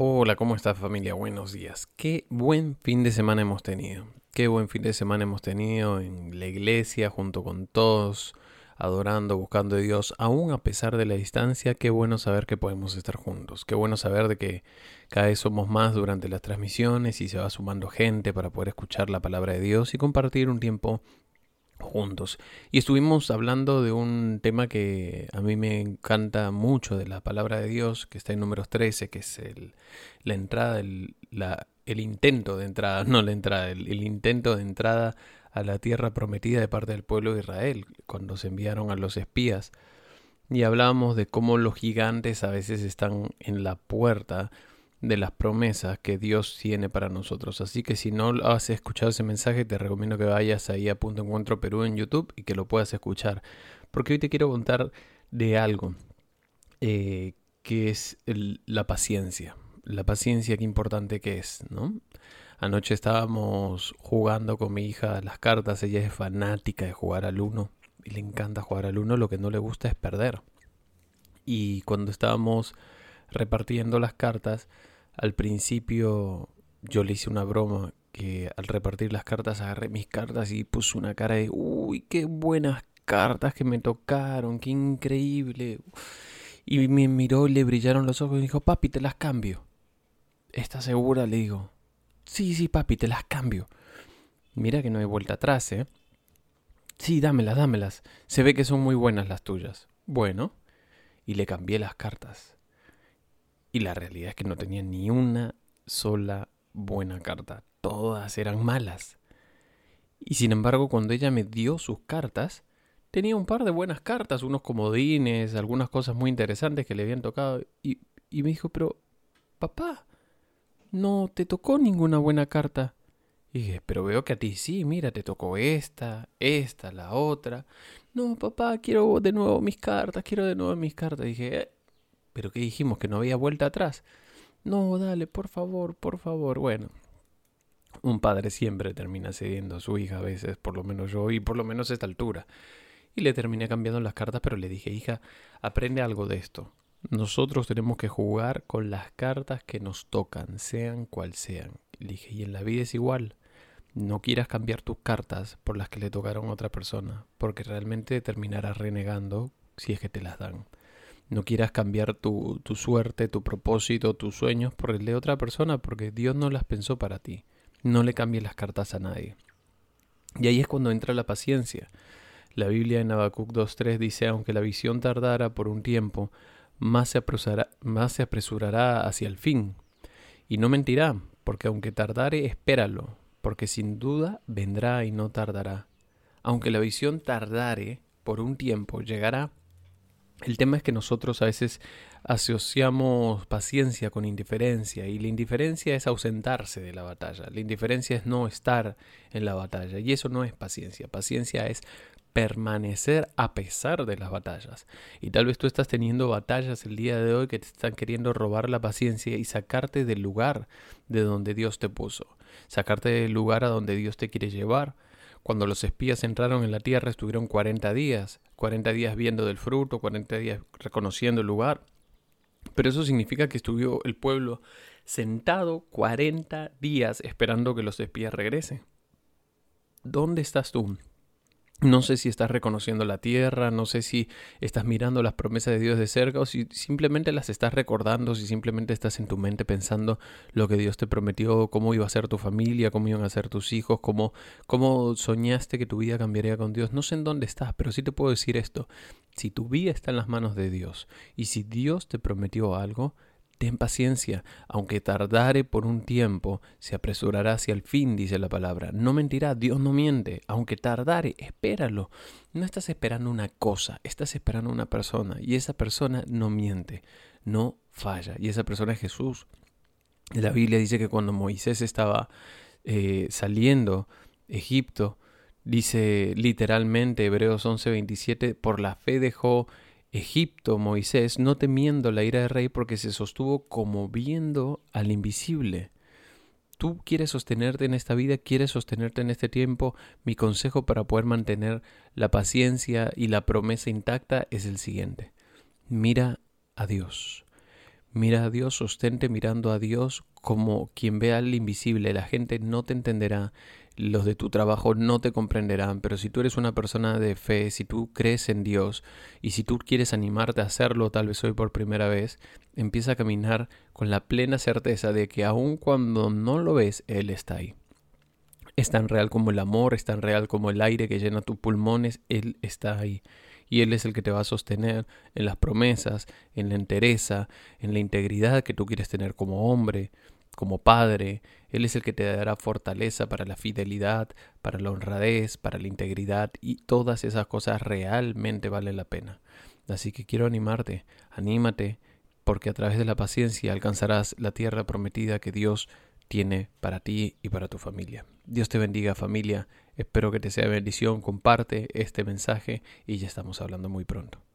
Hola, ¿cómo está familia? Buenos días. Qué buen fin de semana hemos tenido. Qué buen fin de semana hemos tenido en la iglesia junto con todos, adorando, buscando a Dios, aún a pesar de la distancia. Qué bueno saber que podemos estar juntos. Qué bueno saber de que cada vez somos más durante las transmisiones y se va sumando gente para poder escuchar la palabra de Dios y compartir un tiempo juntos. Y estuvimos hablando de un tema que a mí me encanta mucho de la palabra de Dios, que está en números 13, que es el, la entrada, el, el intento de entrada, no la entrada, el, el, intento de entrada a la tierra prometida de parte del pueblo de Israel, cuando se enviaron a los espías. Y hablábamos de cómo los gigantes a veces están en la puerta de las promesas que Dios tiene para nosotros. Así que si no has escuchado ese mensaje, te recomiendo que vayas ahí a Punto Encuentro Perú en YouTube y que lo puedas escuchar. Porque hoy te quiero contar de algo eh, que es la paciencia. La paciencia, qué importante que es, ¿no? Anoche estábamos jugando con mi hija las cartas. Ella es fanática de jugar al uno y le encanta jugar al uno. Lo que no le gusta es perder. Y cuando estábamos repartiendo las cartas, al principio yo le hice una broma que al repartir las cartas agarré mis cartas y puse una cara de, uy, qué buenas cartas que me tocaron, qué increíble. Y me miró le brillaron los ojos y dijo, papi, te las cambio. ¿Estás segura? Le digo, sí, sí, papi, te las cambio. Mira que no hay vuelta atrás, ¿eh? Sí, dámelas, dámelas. Se ve que son muy buenas las tuyas. Bueno, y le cambié las cartas. Y la realidad es que no tenía ni una sola buena carta. Todas eran malas. Y sin embargo, cuando ella me dio sus cartas, tenía un par de buenas cartas, unos comodines, algunas cosas muy interesantes que le habían tocado. Y, me dijo, pero, papá, no te tocó ninguna buena carta. Y dije, pero veo que a ti sí, mira, te tocó esta, esta, la otra. No, papá, quiero de nuevo mis cartas, quiero de nuevo mis cartas. Y dije, eh, pero que dijimos que no había vuelta atrás. No, dale, por favor, por favor. Bueno, un padre siempre termina cediendo a su hija a veces, por lo menos yo, y por lo menos a esta altura. Y le terminé cambiando las cartas, pero le dije, hija, aprende algo de esto. Nosotros tenemos que jugar con las cartas que nos tocan, sean cual sean. Le dije, y en la vida es igual. No quieras cambiar tus cartas por las que le tocaron a otra persona, porque realmente terminarás renegando si es que te las dan. No quieras cambiar tu, tu, suerte, tu propósito, tus sueños por el de otra persona, porque Dios no las pensó para ti. No le cambies las cartas a nadie. Y ahí es cuando entra la paciencia. La Biblia en Habacuc 2.3 dice, aunque la visión tardara por un tiempo, más se, apresurará, más se apresurará hacia el fin. Y no mentirá, porque aunque tardare, espéralo, porque sin duda vendrá y no tardará. Aunque la visión tardare por un tiempo, llegará el tema es que nosotros a veces asociamos paciencia con indiferencia y la indiferencia es ausentarse de la batalla, la indiferencia es no estar en la batalla y eso no es paciencia, paciencia es permanecer a pesar de las batallas. Y tal vez tú estás teniendo batallas el día de hoy que te están queriendo robar la paciencia y sacarte del lugar de donde Dios te puso, sacarte del lugar a donde Dios te quiere llevar cuando los espías entraron en la tierra estuvieron 40 días, 40 días viendo del fruto, 40 días reconociendo el lugar. Pero eso significa que estuvo el pueblo sentado 40 días esperando que los espías regresen. ¿Dónde estás tú? No sé si estás reconociendo la tierra, no sé si estás mirando las promesas de Dios de cerca o si simplemente las estás recordando, si simplemente estás en tu mente pensando lo que Dios te prometió, cómo iba a ser tu familia, cómo iban a ser tus hijos, cómo, cómo soñaste que tu vida cambiaría con Dios. No sé en dónde estás, pero sí te puedo decir esto. Si tu vida está en las manos de Dios y si Dios te prometió algo, Ten paciencia, aunque tardare por un tiempo, se apresurará hacia el fin, dice la palabra. No mentirá, Dios no miente, aunque tardare, espéralo. No estás esperando una cosa, estás esperando una persona, y esa persona no miente, no falla, y esa persona es Jesús. La Biblia dice que cuando Moisés estaba eh, saliendo Egipto, dice literalmente Hebreos 11:27, por la fe dejó Egipto, Moisés, no temiendo la ira del rey porque se sostuvo como viendo al invisible. Tú quieres sostenerte en esta vida, quieres sostenerte en este tiempo. Mi consejo para poder mantener la paciencia y la promesa intacta es el siguiente. Mira a Dios. Mira a Dios, sostente mirando a Dios como quien ve al invisible. La gente no te entenderá, los de tu trabajo no te comprenderán, pero si tú eres una persona de fe, si tú crees en Dios y si tú quieres animarte a hacerlo tal vez hoy por primera vez, empieza a caminar con la plena certeza de que aun cuando no lo ves, Él está ahí. Es tan real como el amor, es tan real como el aire que llena tus pulmones, Él está ahí y Él es el que te va a sostener en las promesas, en la entereza, en la integridad que tú quieres tener como hombre, como padre. Él es el que te dará fortaleza para la fidelidad, para la honradez, para la integridad y todas esas cosas realmente valen la pena. Así que quiero animarte, anímate, porque a través de la paciencia alcanzarás la tierra prometida que Dios tiene para ti y para tu familia. Dios te bendiga familia, espero que te sea bendición, comparte este mensaje y ya estamos hablando muy pronto.